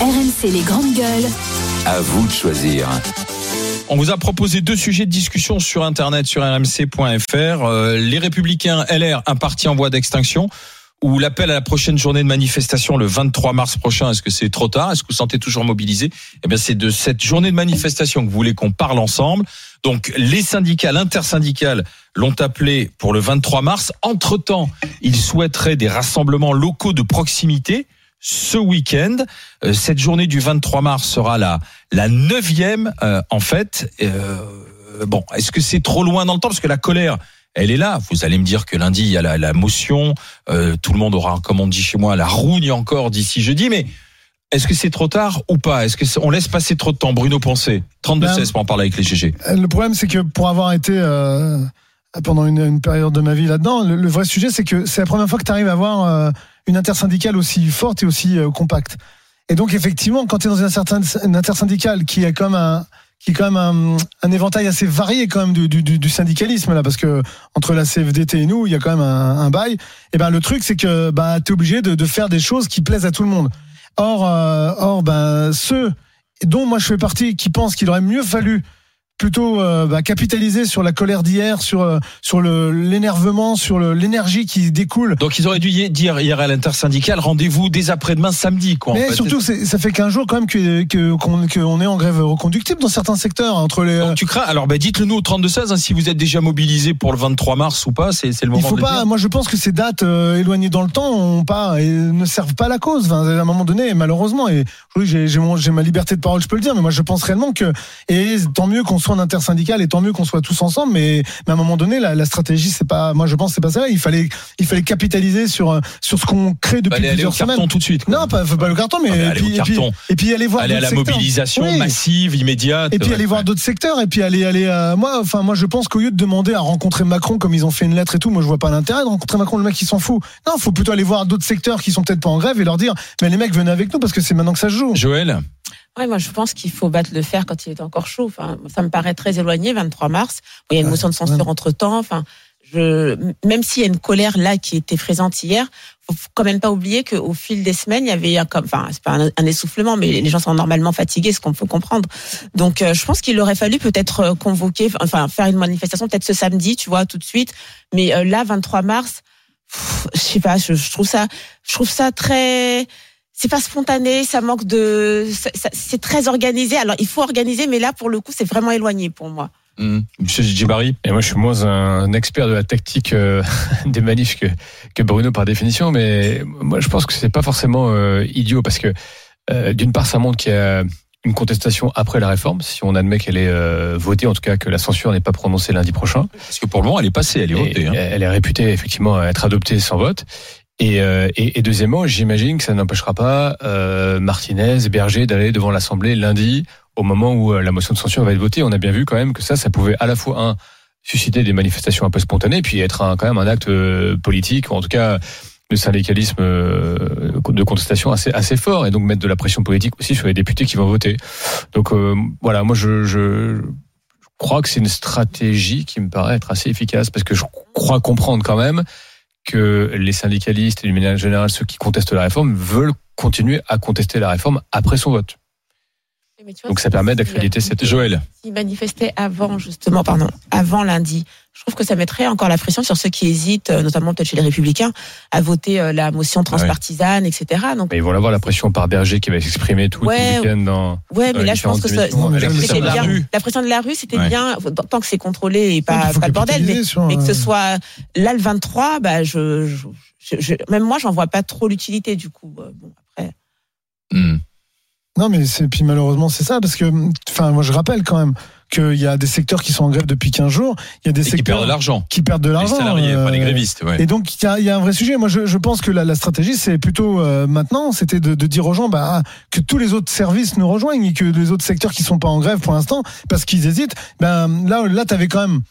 RMC les grandes gueules. À vous de choisir. On vous a proposé deux sujets de discussion sur Internet, sur rmc.fr. Euh, les Républicains LR, un parti en voie d'extinction, ou l'appel à la prochaine journée de manifestation le 23 mars prochain. Est-ce que c'est trop tard? Est-ce que vous sentez toujours mobilisé? Eh bien, c'est de cette journée de manifestation que vous voulez qu'on parle ensemble. Donc, les syndicats, l'intersyndicale l'ont appelé pour le 23 mars. Entre-temps, ils souhaiteraient des rassemblements locaux de proximité ce week-end. Euh, cette journée du 23 mars sera la la neuvième euh, en fait. Euh, bon, est-ce que c'est trop loin dans le temps? Parce que la colère elle est là. Vous allez me dire que lundi il y a la, la motion, tout le monde aura, comme on dit chez moi, la rougne encore d'ici jeudi, mais est-ce que c'est trop tard ou pas? Est-ce que on laisse passer trop de temps? Bruno Pensée, 32 16 ben, pour en parler avec les GG. Le problème c'est que pour avoir été pendant une, une, période de ma vie là-dedans, le, le, vrai sujet c'est que c'est la première fois que tu arrives à avoir une intersyndicale aussi forte et aussi euh, compacte. Et donc effectivement, quand tu es dans une, certaine, intersyndicale qui est comme un qui est quand même un, éventail assez varié quand même du, syndicalisme là, parce que entre la CFDT et nous, il y a quand même un, bail. Et ben le truc, c'est que bah es obligé de, de, faire des choses qui plaisent à tout le monde. Or, euh, or ben ceux dont moi je fais partie, qui pensent qu'il aurait mieux fallu plutôt euh, bah, capitaliser sur la colère d'hier, sur euh, sur le l'énervement, sur l'énergie qui découle. Donc ils auraient dû dire hier à l'intersyndicale rendez-vous dès après-demain samedi quoi. Mais surtout ça fait 15 jours quand même que qu'on est en grève reconductible dans certains secteurs entre les. Donc tu crains alors bah dites-le nous au 32 16 hein, si vous êtes déjà mobilisé pour le 23 mars ou pas, c'est le moment. Il faut pas. Moi je pense que ces dates euh, éloignées dans le temps ont pas et ne servent pas la cause. Enfin, à un moment donné malheureusement et oui j'ai j'ai ma liberté de parole je peux le dire mais moi je pense réellement que et tant mieux qu'on en intersyndicale et tant mieux qu'on soit tous ensemble mais, mais à un moment donné la, la stratégie c'est pas moi je pense c'est pas ça. Il fallait il fallait capitaliser sur sur ce qu'on crée depuis aller plusieurs au carton semaines. tout de suite non pas, pas le carton mais et, puis, et, puis, et, puis, aller voir aller à la secteurs. mobilisation oui. massive immédiate et puis aller voir d'autres secteurs et puis aller aller euh, moi enfin moi je pense qu'au lieu de demander à rencontrer Macron comme ils ont fait une lettre et tout moi je vois pas l'intérêt de rencontrer Macron. Le mec il s'en fout. Non faut plutôt aller voir d'autres secteurs qui sont peut-être pas en grève et leur dire mais les mecs venez avec nous parce que c'est maintenant que ça se joue. Joël? Ouais, moi, je pense qu'il faut battre le fer quand il est encore chaud. Enfin, ça me paraît très éloigné, 23 mars. Il y a une motion de censure entre temps. Enfin, je, même s'il y a une colère là qui était présente hier, faut quand même pas oublier qu'au fil des semaines, il y avait comme, enfin, c'est pas un, un, essoufflement, mais les gens sont normalement fatigués, ce qu'on peut comprendre. Donc, euh, je pense qu'il aurait fallu peut-être convoquer, enfin, faire une manifestation peut-être ce samedi, tu vois, tout de suite. Mais euh, là, 23 mars, pff, je sais pas, je, je trouve ça, je trouve ça très c'est pas spontané, ça manque de, c'est très organisé. Alors il faut organiser, mais là pour le coup c'est vraiment éloigné pour moi. Mmh. Monsieur Djibari Et moi, je suis moins un expert de la tactique euh, des manifs que, que Bruno par définition, mais moi, je pense que c'est pas forcément euh, idiot parce que euh, d'une part, ça montre qu'il y a une contestation après la réforme, si on admet qu'elle est euh, votée, en tout cas que la censure n'est pas prononcée lundi prochain. Parce que pour le moment, elle est passée, elle est votée. Hein. Elle est réputée effectivement à être adoptée sans vote. Et, euh, et, et, deuxièmement, j'imagine que ça n'empêchera pas euh, Martinez et Berger d'aller devant l'Assemblée lundi au moment où euh, la motion de censure va être votée. On a bien vu quand même que ça, ça pouvait à la fois un susciter des manifestations un peu spontanées, puis être un, quand même un acte euh, politique, ou en tout cas le syndicalisme euh, de contestation assez assez fort, et donc mettre de la pression politique aussi sur les députés qui vont voter. Donc voilà, moi je, je crois que c'est une stratégie qui me paraît être assez efficace parce que je crois comprendre quand même que les syndicalistes et du manière générale ceux qui contestent la réforme veulent continuer à contester la réforme après son vote. Vois, Donc ça permet d'accréditer cette Joël. S'ils manifestaient avant justement, pardon, avant lundi, je trouve que ça mettrait encore la pression sur ceux qui hésitent, notamment peut-être chez les Républicains, à voter la motion transpartisane, ouais. etc. Donc mais ils vont avoir la pression par Berger qui va s'exprimer tout ouais, le week-end dans. Ouais, dans mais là je pense que ça, non, la, pression bien, la, la, pression de la rue, c'était ouais. bien tant que c'est contrôlé et pas, pas le bordel, mais, sur, mais, que ce soit là le 23, bah je, je, je même moi j'en vois pas trop l'utilité du coup. Bon après. Mm. Non, mais c'est puis malheureusement c'est ça parce que enfin moi je rappelle quand même qu'il y a des secteurs qui sont en grève depuis 15 jours, il y a des et secteurs qui perdent de l'argent, qui perdent de l'argent, les salariés, euh, pas les grévistes. Ouais. Et donc il y, a, il y, a, un vrai sujet. Moi je, je pense que la, la stratégie c'est plutôt euh, maintenant, c'était de, de, dire aux gens bah, que tous les autres services nous rejoignent et que les autres secteurs qui sont pas en grève pour l'instant parce qu'ils hésitent. Ben là là t'avais quand même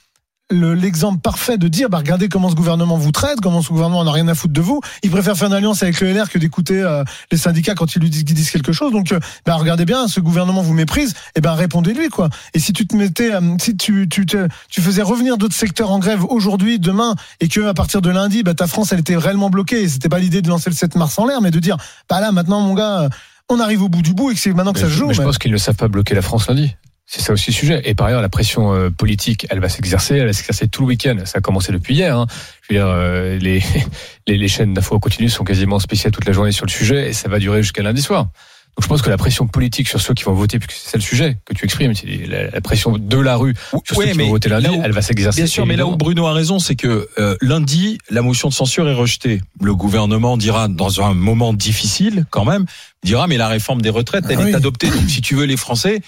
l'exemple parfait de dire bah regardez comment ce gouvernement vous traite, comment ce gouvernement n'a rien à foutre de vous. Il préfère faire une alliance avec le LR que d'écouter euh, les syndicats quand ils lui disent, disent quelque chose. Donc euh, bah regardez bien, ce gouvernement vous méprise, et ben répondez-lui quoi. Et si tu te mettais, euh, si tu tu tu faisais revenir d'autres secteurs en grève aujourd'hui, demain, et que à partir de lundi, bah ta France elle était réellement bloquée. Et c'était pas l'idée de lancer le 7 mars en l'air, mais de dire bah là maintenant mon gars on arrive au bout du bout et que c'est maintenant que ça se joue. mais je pense qu'ils ne savent pas bloquer la France lundi. C'est ça aussi le sujet. Et par ailleurs, la pression euh, politique, elle va s'exercer, elle va s'exercer tout le week-end. Ça a commencé depuis hier. hein. Je veux dire, euh, les, les, les chaînes d'infos continues sont quasiment spéciales toute la journée sur le sujet et ça va durer jusqu'à lundi soir. Donc je pense que la pression politique sur ceux qui vont voter, puisque c'est ça le sujet que tu exprimes, la, la pression de la rue sur Ouais, ceux qui vont voter lundi, où- elle va s'exercer. Bien sûr, mais là où. Bruno a raison, c'est que euh, lundi, la motion de censure est rejetée. Le gouvernement dira, dans un moment difficile quand même, dira, mais la réforme des retraites, elle Ah est oui. adoptée. Donc si tu veux les Français,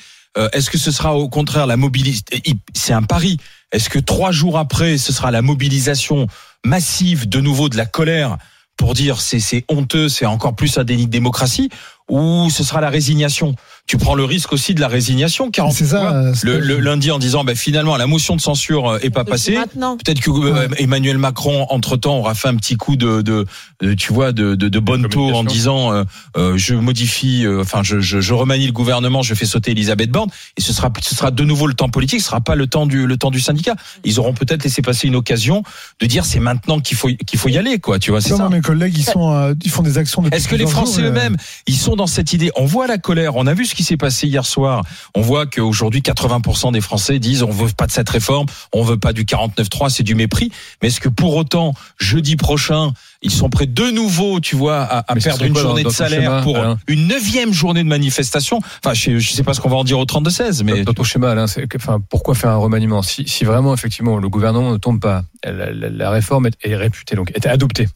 est-ce que ce sera au contraire la mobilisation C'est un pari. Est-ce que trois jours après, ce sera la mobilisation massive de nouveau de la colère pour dire c'est c'est honteux, c'est encore plus un déni de démocratie, ou ce sera la résignation? Tu prends le risque aussi de la résignation, car C'est ça. euh, c'est- le, le lundi en disant bah, finalement la motion de censure euh, est pas passée. Maintenant. Peut-être que euh, Emmanuel Macron, entre temps, aura fait un petit coup de, de, de- tu vois, de, de, de bonne taux en disant, euh, euh, je modifie, euh, enfin, je, je, je remanie le gouvernement, je fais sauter Elisabeth Borne, et ce sera, ce sera de nouveau le temps politique, ce sera pas le temps du, le temps du syndicat. Ils auront peut-être laissé passer une occasion de dire c'est maintenant qu'il faut, qu'il faut y aller, quoi. Tu vois, c'est ça. mes collègues, ils sont, euh, ils font des actions. Est-ce que les Français eux-mêmes, ils sont dans cette idée? On voit la colère. On a vu ce qui s'est passé hier soir. On voit qu'aujourd'hui, 80% des Français disent on veut pas de cette réforme, on veut pas du 49.3, c'est du mépris. Mais est-ce que pour autant, jeudi prochain, ils sont prêts de nouveau, tu vois, à, perdre une quoi journée de salaire schéma, pour Alain une neuvième journée de manifestation? Enfin, je, je sais pas ce qu'on va en dire au 32-16, mais Dans ton schéma, Alain, enfin, pourquoi faire un remaniement? Si, si vraiment, effectivement, le gouvernement ne tombe pas, la, la- la réforme est, est réputée, donc est adoptée.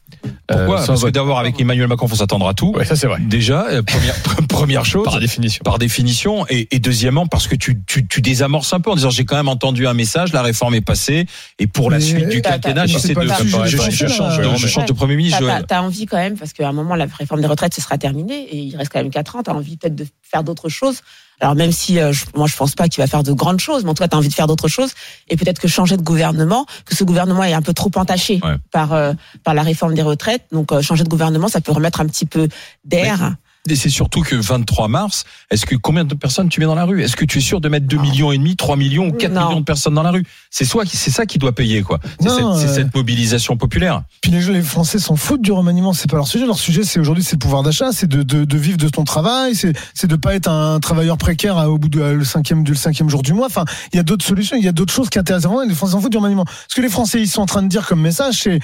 Pourquoi euh, sans Parce que d'abord, avec Emmanuel Macron, faut s'attendre à tout. Ouais, ça c'est vrai. Déjà, euh, première, première chose. Par définition. par définition, et, et deuxièmement parce que tu, tu, tu désamorces un peu en disant j'ai quand même entendu un message, la réforme est passée, et pour la suite du quinquennat, j'essaie de, je, change, je change de premier ministre. T'as, envie quand même, parce qu'à un moment, la réforme des retraites, ce sera terminé, et il reste quand même 4 ans, t'as envie peut-être de faire d'autres choses. Alors même si euh, je- moi je pense pas qu'il va faire de grandes choses, mais en tout cas tu as envie de faire d'autres choses et peut-être que changer de gouvernement, que ce gouvernement est un peu trop entaché Ouais. par euh, par la réforme des retraites, donc euh, changer de gouvernement ça peut remettre un petit peu d'air. Et c'est surtout que 23 mars, est-ce que combien de personnes tu mets dans la rue? Est-ce que tu es sûr de mettre 2 Non. millions et demi, 3 millions ou 4 Non. millions de personnes dans la rue? C'est soit c'est ça qui doit payer quoi. C'est cette, euh, mobilisation populaire. Puis les, les Français s'en foutent du remaniement, c'est pas leur sujet. Leur sujet, c'est aujourd'hui, c'est le pouvoir d'achat, c'est de, de, de vivre de ton travail, c'est, c'est de pas être un travailleur précaire à- au bout de à le cinquième, du cinquième jour du mois. Enfin, il y a d'autres solutions, il y a d'autres choses qui intéressent vraiment. Les Français s'en foutent du remaniement. Ce que les Français ils sont en train de dire comme message, c'est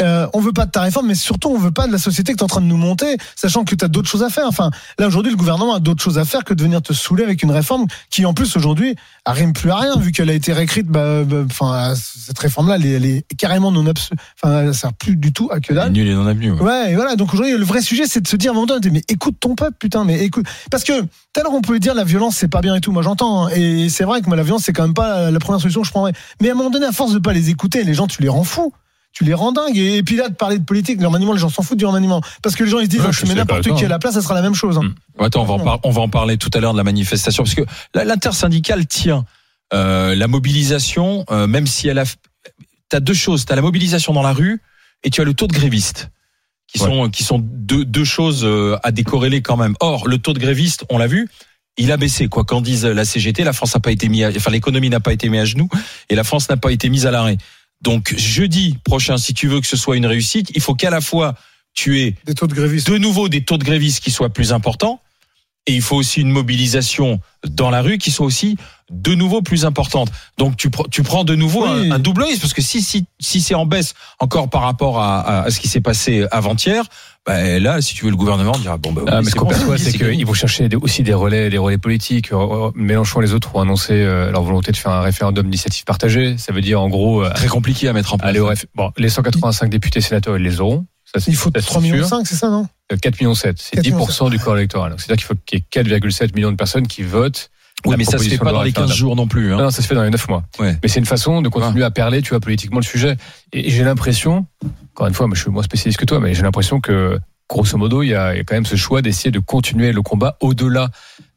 euh, on veut pas de ta réforme, mais surtout on veut pas de la société que tu es en train de nous monter, sachant que tu as d'autres choses à faire. Enfin, là aujourd'hui, le gouvernement a d'autres choses à faire que de venir te saouler avec une réforme qui, en plus aujourd'hui, arrive plus à rien vu qu'elle a été réécrite. Bah, bah, enfin, cette réforme-là, elle, est- elle est carrément non absolue. Enfin, elle sert plus du tout à que dalle. Nul et non avenu. ouais. Ouais, et voilà. Donc aujourd'hui, le vrai sujet, c'est de se dire à un moment donné, mais écoute ton peuple, putain, mais écoute. Parce que l'heure, on pouvait dire la violence, c'est pas bien et tout. Moi, j'entends. hein. Et c'est vrai que moi, la violence, c'est quand même pas la première solution que je prendrais. Mais à un moment donné, à force de pas les écouter, les gens, tu les rends fous. Tu les rends dingues. Et, et puis là, de parler de politique, le remaniement, les gens s'en foutent du remaniement. Parce que les gens, ils se disent, Ouais, je mets n'importe qui à la place, ça sera la même chose. hein. Mm. Attends, on va, en on va en parler tout à l'heure de la manifestation, parce que l'intersyndicale tient euh, la mobilisation, euh, même si elle a. T'as deux choses. T'as la mobilisation dans la rue et tu as le taux de grévistes, qui sont qui sont deux, deux choses euh, à décorréler quand même. Or, le taux de grévistes, on l'a vu. Il a baissé, quoi qu'en dise la CGT, la France n'a pas été mise, à- enfin l'économie n'a pas été mise à genoux et la France n'a pas été mise à l'arrêt. Donc jeudi prochain, si tu veux que ce soit une réussite, il faut qu'à la fois tu aies Des taux de grévistes. de nouveau des taux de grévistes qui soient plus importants. Et il faut aussi une mobilisation dans la rue qui soit aussi de nouveau plus importante. Donc tu, pr- tu prends de nouveau Oui. un, un double risque parce que si si si c'est en baisse encore par rapport à, à, à ce qui s'est passé avant-hier, ben là si tu veux le gouvernement dira bon ben oui, Ah, mais ce qu'on perçoit, c'est qu'ils vont chercher des- aussi des relais, des relais politiques. Euh, euh, Mélenchon et les autres ont annoncé euh, leur volonté de faire un référendum d'initiative partagée. Ça veut dire, en gros, euh, très compliqué à mettre en place. réf- Bon, les 185 députés sénateurs, ils les auront. Ça, Il faut ça, c'est 3 millions sûr. 5, c'est ça, non? Euh, 4 millions 7. C'est 4 millions 10% du corps électoral. C'est-à-dire qu'il faut qu'il y ait 4,7 millions de personnes qui votent. Oui, mais ça se fait pas dans les 15 référendum. jours non plus. Hein. Non, ça se fait dans les 9 mois. Ouais. Mais c'est une façon de continuer à perler, tu vois, politiquement le sujet. Et j'ai l'impression, encore une fois, moi je suis moins spécialiste que toi, mais j'ai l'impression que, grosso modo, il y a il y a quand même ce choix d'essayer de continuer le combat au-delà,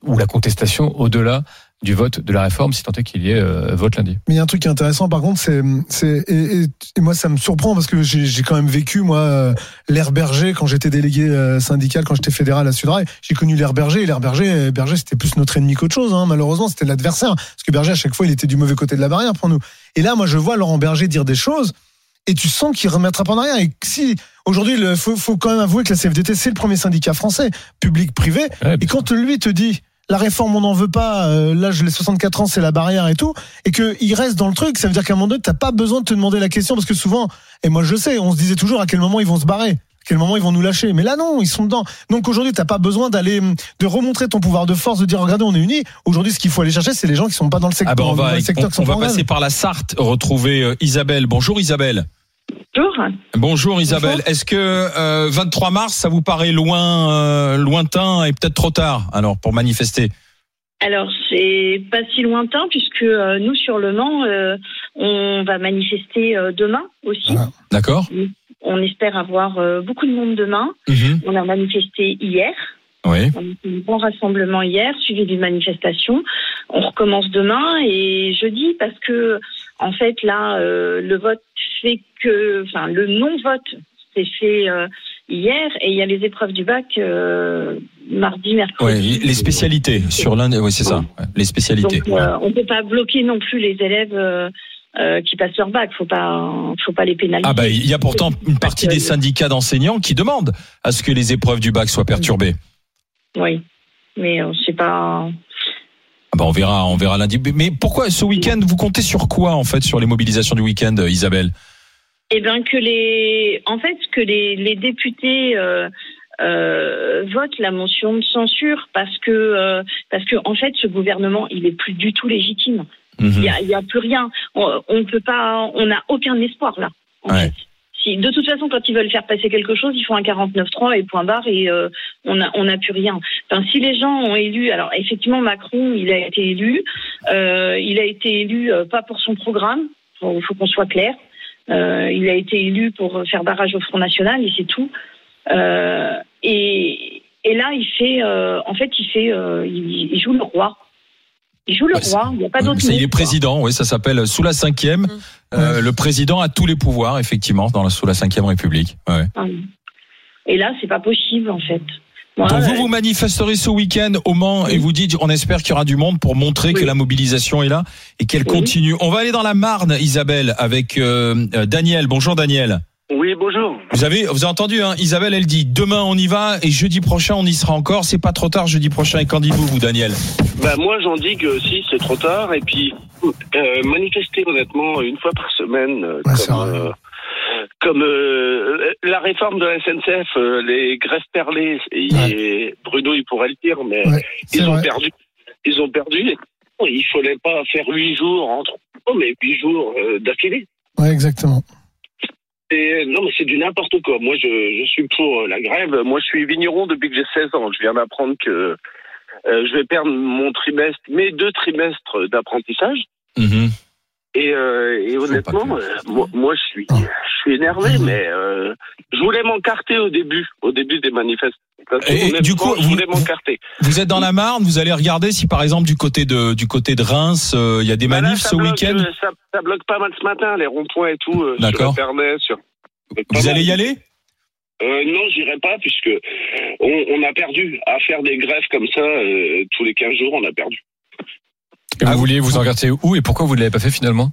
ou la contestation au-delà du vote de la réforme, si tant est qu'il y ait euh, vote lundi. Mais il y a un truc qui est intéressant, par contre, c'est, c'est et, et- et moi ça me surprend parce que j'ai, j'ai quand même vécu moi euh, l'air berger quand j'étais délégué euh, syndical, quand j'étais fédéral à Sudrail. J'ai connu l'air berger et l'air berger, euh, berger c'était plus notre ennemi qu'autre chose. Hein, malheureusement, c'était l'adversaire parce que berger à chaque fois il était du mauvais côté de la barrière pour nous. Et là, moi je vois Laurent Berger dire des choses et tu sens qu'il remettra pas en arrière. Et si aujourd'hui, il faut, faut quand même avouer que la CFDT c'est le premier syndicat français, public-privé. Ouais, Et quand lui te dit la réforme on n'en veut pas, euh, l'âge les 64 ans c'est la barrière et tout, et qu'il reste dans le truc, ça veut dire qu'à un moment donné t'as pas besoin de te demander la question parce que souvent, et moi je sais, on se disait toujours à quel moment ils vont se barrer. À quel moment ils vont nous lâcher Mais là non, ils sont dedans. Donc aujourd'hui, t'as pas besoin d'aller de remontrer ton pouvoir de force, de dire regardez, on est unis. Aujourd'hui, ce qu'il faut aller chercher, c'est les gens qui sont pas dans le secteur. Ah ben on va, on, va passer par la Sarthe, retrouver euh, Isabelle. Bonjour Isabelle. Bonjour. Bonjour Isabelle. Est-ce que euh, 23 mars, ça vous paraît loin, euh, lointain et peut-être trop tard alors pour manifester? Alors, c'est pas si lointain puisque euh, nous, sur Le Mans, euh, on va manifester euh, demain aussi. Voilà. D'accord On espère avoir beaucoup de monde demain. Mhm. On a manifesté hier. Oui. On a un bon rassemblement hier, suivi d'une manifestation. On recommence demain et jeudi parce que, en fait, là, euh, le vote fait que, enfin, le non-vote s'est fait euh, hier et il y a les épreuves du bac euh, mardi, mercredi. Ouais, les spécialités sur l'un, oui c'est ça, ouais, les spécialités. Donc, on peut pas bloquer non plus les élèves euh, qui passent leur bac. Faut pas, faut pas les pénaliser. Ah bah il y a pourtant une partie des syndicats d'enseignants qui demandent à ce que les épreuves du bac soient perturbées. Oui, mais c'est pas. Ah bah on verra, on verra lundi. Mais pourquoi ce week-end vous comptez sur quoi en fait sur les mobilisations du week-end, euh, Isabelle? Eh bien que les, en fait, que les, les députés. Euh, euh, votent la motion de censure parce que euh, parce que en fait ce gouvernement il est plus du tout légitime Mhm. il y a, plus rien on, on peut pas on n'a aucun espoir là en Ouais. fait. De toute façon, quand ils veulent faire passer quelque chose, ils font un 49-3 et point barre et euh, on n'a a plus rien. Enfin, si les gens ont élu, alors effectivement Macron, il a été élu, euh, il a été élu euh, pas pour son programme, il faut qu'on soit clair. Il a été élu pour faire barrage au Front National et c'est tout. Et, là, il fait, en fait, il fait, il joue le roi. Il joue le Ouais, roi. Il n'y a pas d'autre il est président, oui, ça s'appelle sous la cinquième. Euh, le président a tous les pouvoirs, effectivement, dans la, sous la cinquième République. Ouais. Ah. Et là, c'est pas possible, en fait. Donc vous euh, vous manifesterez ce week-end au Mans et vous dites, on espère qu'il y aura du monde pour montrer que la mobilisation est là et qu'elle Oui. continue. On va aller dans la Marne, Isabelle, avec euh, euh, Daniel. Bonjour Daniel. Oui, bonjour. Vous avez, vous avez entendu, hein, Isabelle, elle dit demain on y va et jeudi prochain on y sera encore. C'est pas trop tard jeudi prochain. Et qu'en dites-vous, vous, Daniel? Bah, moi, j'en dis que si, c'est trop tard. Et puis, euh, manifester honnêtement une fois par semaine, euh, comme, euh, comme euh, la réforme de la SNCF, euh, les grèves perlées, et, et Bruno, il pourrait le dire, mais Ouais, ils ont vrai. perdu. Ils ont perdu. Il fallait pas faire huit jours entre, oh, mais huit jours euh, d'affilée. Ouais, exactement. Et, non, mais c'est du n'importe quoi. Moi, je, je suis pour euh, la grève. Moi, je suis vigneron depuis que j'ai 16 ans. Je viens d'apprendre que euh, je vais perdre mon trimestre, mes deux trimestres d'apprentissage. Mhm. Et, euh, et honnêtement, euh, moi, moi, je suis, Ah. Suis énervé, mais euh, je voulais m'encarter au début, au début des manifestations. Et- du coup, je vous- voulais m'encarter. Vous êtes dans la Marne, vous allez regarder si par exemple du côté de du côté de Reims, euh, il y a des Bah manifs ce week-end. euh, Ça, ça bloque pas mal ce matin, les ronds-points et tout, euh, sur D'accord. Internet, sur. Vous allez y aller Euh, non, j'irai pas puisque on, on a perdu à faire des grèves comme ça euh, tous les 15 jours, on a perdu. Et vous Ah, vouliez vous encarter où et pourquoi vous ne l'avez pas fait finalement?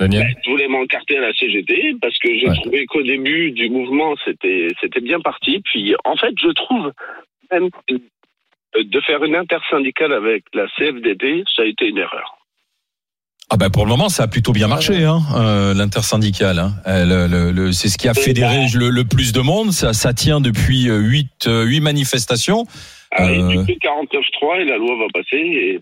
Daniel Je voulais m'encarter à la CGT parce que j'ai Ouais. trouvé qu'au début du mouvement c'était c'était bien parti. Puis en fait, je trouve même que de faire une intersyndicale avec la CFDT, ça a été une erreur. Ah bah pour le moment ça a plutôt bien marché hein, euh, l'intersyndicale. Hein. Euh, le- le- le- c'est ce qui a fédéré le, le plus de monde. Ça, ça tient depuis euh, huit euh, huit manifestations. Ah, Euh. Il n'y plus que 49.3 et la loi va passer. Et,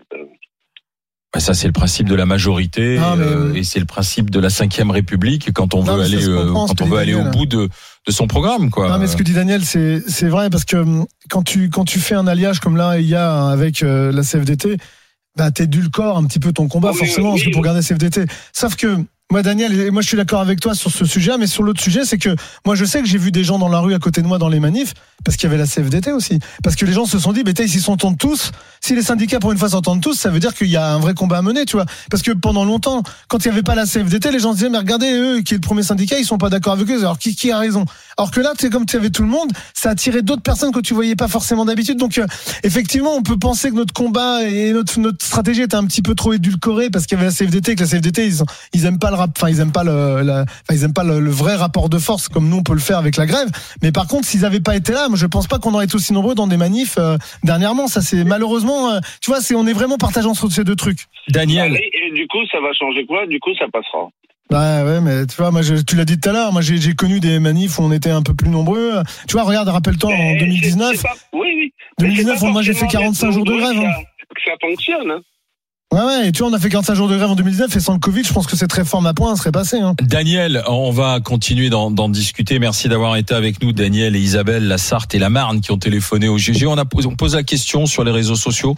ça c'est le principe de la majorité Non, mais- euh, et c'est le principe de la cinquième République quand on Non, veut aller euh, comprend, quand on veut aller au bout de de son programme quoi. Non, mais ce que dit Daniel, c'est vrai parce que hum, quand tu quand tu fais un alliage comme là il y a avec euh, la CFDT, bah t'édulcores un petit peu ton combat Ah oui, forcément oui, parce que oui. pour garder CFDT. Sauf que moi Daniel et moi je suis d'accord avec toi sur ce sujet, mais sur l'autre sujet c'est que moi je sais que j'ai vu des gens dans la rue à côté de moi dans les manifs parce qu'il y avait la CFDT aussi, parce que les gens se sont dit, bah ils s'entendent tous. Si les syndicats pour une fois s'entendent tous, ça veut dire qu'il y a un vrai combat à mener, tu vois. Parce que pendant longtemps, quand il n'y avait pas la CFDT, les gens se disaient, mais regardez eux qui est le premier syndicat, ils sont pas d'accord avec eux. Alors qui a raison? Alors que là, c'est comme tu avais tout le monde, ça a attiré d'autres personnes que tu voyais pas forcément d'habitude. Donc euh, effectivement, on peut penser que notre combat et notre, notre stratégie était un petit peu trop édulcorée parce qu'il y avait la CFDT, que la CFDT ils, ils aiment pas le rap, enfin ils aiment pas le, la, enfin, ils aiment pas le, le, vrai rapport de force comme nous on peut le faire avec la grève. Mais par contre, s'ils avaient pas été là, moi je pense pas qu'on aurait été aussi nombreux dans des manifs euh, dernièrement. Ça c'est malheureusement, euh, tu vois, c'est on est vraiment partageant sur ces deux trucs. Daniel. Et, et du coup, ça va changer quoi? Du coup, ça passera. Bah ouais, mais tu vois, moi, je, tu l'as dit tout à l'heure, moi j'ai j'ai connu des manifs où on était un peu plus nombreux. Tu vois, regarde, rappelle-toi en Mais 2019. c'est- c'est pas- Oui, oui. Mais 2019, c'est pas moi j'ai fait forcément 45 jours de grève. nombreux hein. Que ça, ça fonctionne. Hein. Ouais, ouais, et tu vois, on a fait 45 jours de grève en 2019 et sans le Covid, je pense que cette réforme à point serait passée. Hein. Daniel, on va continuer d'en d'en discuter. Merci d'avoir été avec nous, Daniel et Isabelle, la Sarthe et la Marne qui ont téléphoné au GG. On a posé, on pose la question sur les réseaux sociaux.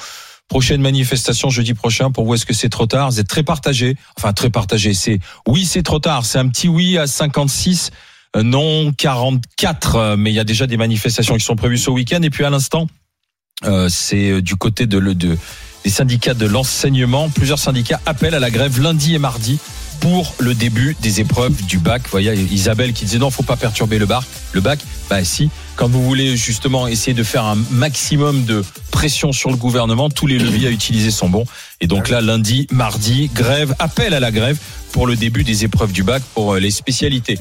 Prochaine manifestation jeudi prochain. Pour vous, est-ce que c'est trop tard? Vous êtes très partagé. Enfin, très partagé. C'est oui, c'est trop tard. C'est un petit oui à 56, euh, non 44. euh, Mais il y a déjà des manifestations qui sont prévues ce week-end. Et puis à l'instant, euh, c'est du côté de, de des syndicats de l'enseignement. Plusieurs syndicats appellent à la grève lundi et mardi pour le début des épreuves du bac. Vous voyez, Isabelle qui disait non, faut pas perturber le bac. Le bac, bah si. Quand vous voulez justement essayer de faire un maximum de pression sur le gouvernement, tous les leviers à utiliser sont bons. Et donc là, lundi, mardi, grève, appel à la grève pour le début des épreuves du bac pour euh, les spécialités.